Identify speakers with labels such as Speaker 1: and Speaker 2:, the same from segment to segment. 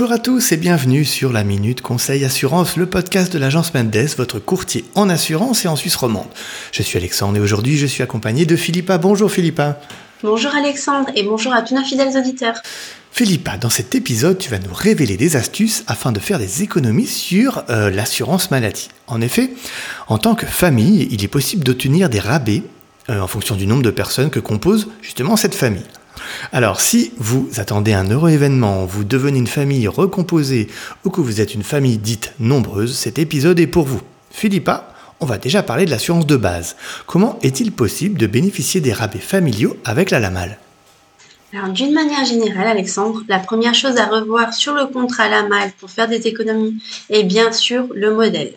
Speaker 1: Bonjour à tous et bienvenue sur la Minute Conseil Assurance, le podcast de l'agence Mendes, votre courtier en assurance et en Suisse romande. Je suis Alexandre et aujourd'hui je suis accompagné de Philippa. Bonjour Philippa.
Speaker 2: Bonjour Alexandre et bonjour à tous nos fidèles auditeurs.
Speaker 1: Philippa, dans cet épisode, tu vas nous révéler des astuces afin de faire des économies sur euh, l'assurance maladie. En effet, en tant que famille, il est possible d'obtenir des rabais euh, en fonction du nombre de personnes que compose justement cette famille. Alors, si vous attendez un heureux événement, vous devenez une famille recomposée ou que vous êtes une famille dite nombreuse, cet épisode est pour vous. Philippa, on va déjà parler de l'assurance de base. Comment est-il possible de bénéficier des rabais familiaux avec la LAMAL?
Speaker 2: Alors, d'une manière générale, Alexandre, la première chose à revoir sur le contrat LAMAL pour faire des économies est bien sûr le modèle.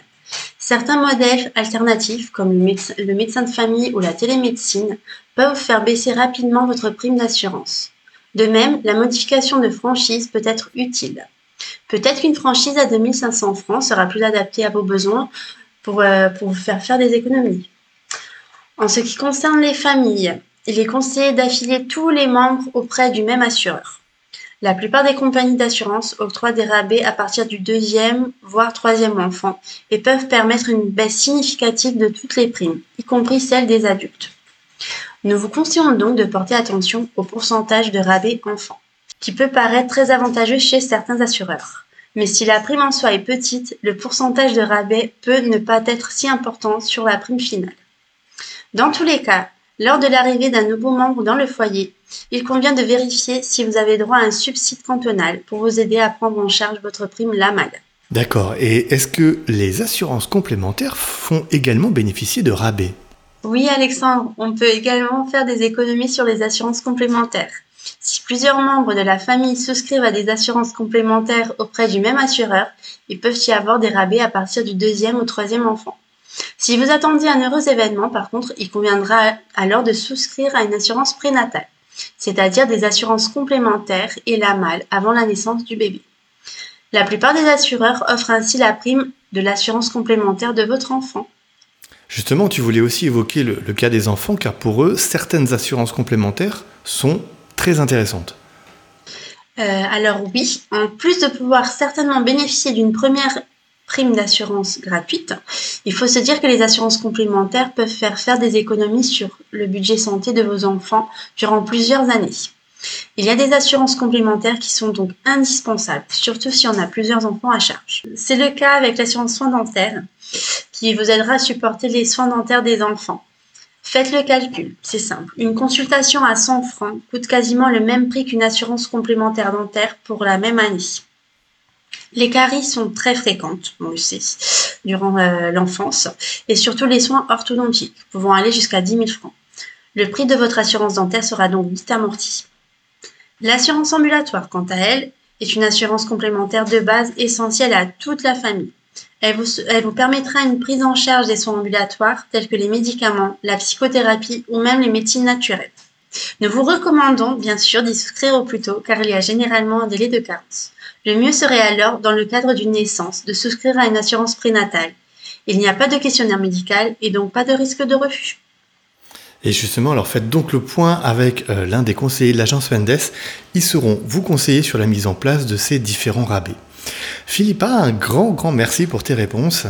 Speaker 2: Certains modèles alternatifs, comme le médecin, de famille ou la télémédecine, peuvent faire baisser rapidement votre prime d'assurance. De même, la modification de franchise peut être utile. Peut-être qu'une franchise à 2500 francs sera plus adaptée à vos besoins pour, euh, pour vous faire faire des économies. En ce qui concerne les familles, il est conseillé d'affiler tous les membres auprès du même assureur. La plupart des compagnies d'assurance octroient des rabais à partir du deuxième, voire troisième enfant, et peuvent permettre une baisse significative de toutes les primes, y compris celles des adultes. Nous vous conseillons donc de porter attention au pourcentage de rabais enfant, qui peut paraître très avantageux chez certains assureurs. Mais si la prime en soi est petite, le pourcentage de rabais peut ne pas être si important sur la prime finale. Dans tous les cas, lors de l'arrivée d'un nouveau membre dans le foyer, il convient de vérifier si vous avez droit à un subside cantonal pour vous aider à prendre en charge votre prime LAMAL.
Speaker 1: D'accord. Et est-ce que les assurances complémentaires font également bénéficier de rabais?
Speaker 2: Oui, Alexandre, on peut également faire des économies sur les assurances complémentaires. Si plusieurs membres de la famille souscrivent à des assurances complémentaires auprès du même assureur, ils peuvent y avoir des rabais à partir du deuxième ou troisième enfant. Si vous attendiez un heureux événement, par contre, il conviendra alors de souscrire à une assurance prénatale, c'est-à-dire des assurances complémentaires et la malle avant la naissance du bébé. La plupart des assureurs offrent ainsi la prime de l'assurance complémentaire de votre enfant.
Speaker 1: Justement, tu voulais aussi évoquer le, cas des enfants, car pour eux, certaines assurances complémentaires sont très intéressantes.
Speaker 2: Euh, alors oui, en plus de pouvoir certainement bénéficier d'une première d'assurance gratuite, il faut se dire que les assurances complémentaires peuvent faire faire des économies sur le budget santé de vos enfants durant plusieurs années. Il y a des assurances complémentaires qui sont donc indispensables, surtout si on a plusieurs enfants à charge. C'est le cas avec l'assurance soins dentaires, qui vous aidera à supporter les soins dentaires des enfants. Faites le calcul, c'est simple. Une consultation à 100 francs coûte quasiment le même prix qu'une assurance complémentaire dentaire pour la même année. Les caries sont très fréquentes, on le sait, durant euh, l'enfance, et surtout les soins orthodontiques, pouvant aller jusqu'à 10 000 francs. Le prix de votre assurance dentaire sera donc vite amorti. L'assurance ambulatoire, quant à elle, est une assurance complémentaire de base essentielle à toute la famille. Elle vous, elle vous, permettra une prise en charge des soins ambulatoires tels que les médicaments, la psychothérapie ou même les médecines naturelles. Nous vous recommandons bien sûr d'y souscrire au plus tôt car il y a généralement un délai de carence. Le mieux serait alors, dans le cadre d'une naissance, de souscrire à une assurance prénatale. Il n'y a pas de questionnaire médical et donc pas de risque de refus.
Speaker 1: Et justement, alors faites donc le point avec euh, l'un des conseillers de l'agence Mendes. Ils seront vous conseiller sur la mise en place de ces différents rabais. Philippa, un grand, grand merci pour tes réponses.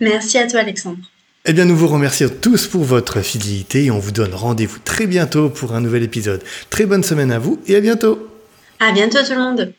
Speaker 2: Merci à toi, Alexandre.
Speaker 1: Eh bien, nous vous remercions tous pour votre fidélité et on vous donne rendez-vous très bientôt pour un nouvel épisode. Très bonne semaine à vous et à bientôt.
Speaker 2: À bientôt tout le monde.